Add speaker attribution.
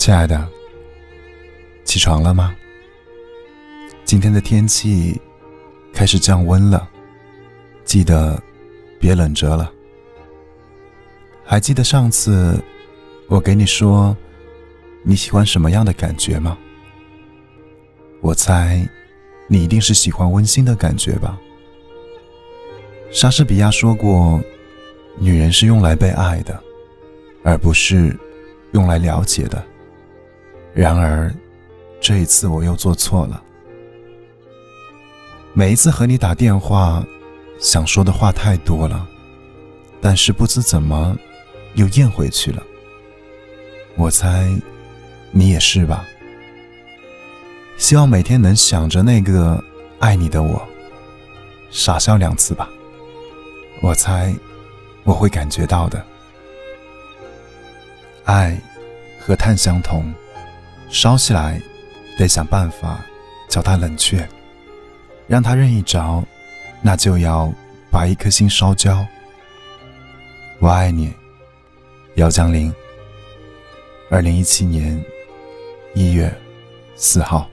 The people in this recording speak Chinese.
Speaker 1: 亲爱的，起床了吗？今天的天气开始降温了，记得别冷着了。还记得上次我给你说你喜欢什么样的感觉吗？我猜你一定是喜欢温馨的感觉吧。莎士比亚说过，女人是用来被爱的，而不是用来了解的。然而，这一次我又做错了。每一次和你打电话，想说的话太多了，但是不知怎么又咽回去了。我猜你也是吧。希望每天能想着那个爱你的我，傻笑两次吧。我猜我会感觉到的。爱和碳相同。烧起来，得想办法叫它冷却；让它任意着，那就要把一颗心烧焦。我爱你，姚江林。二零一七年一月四号。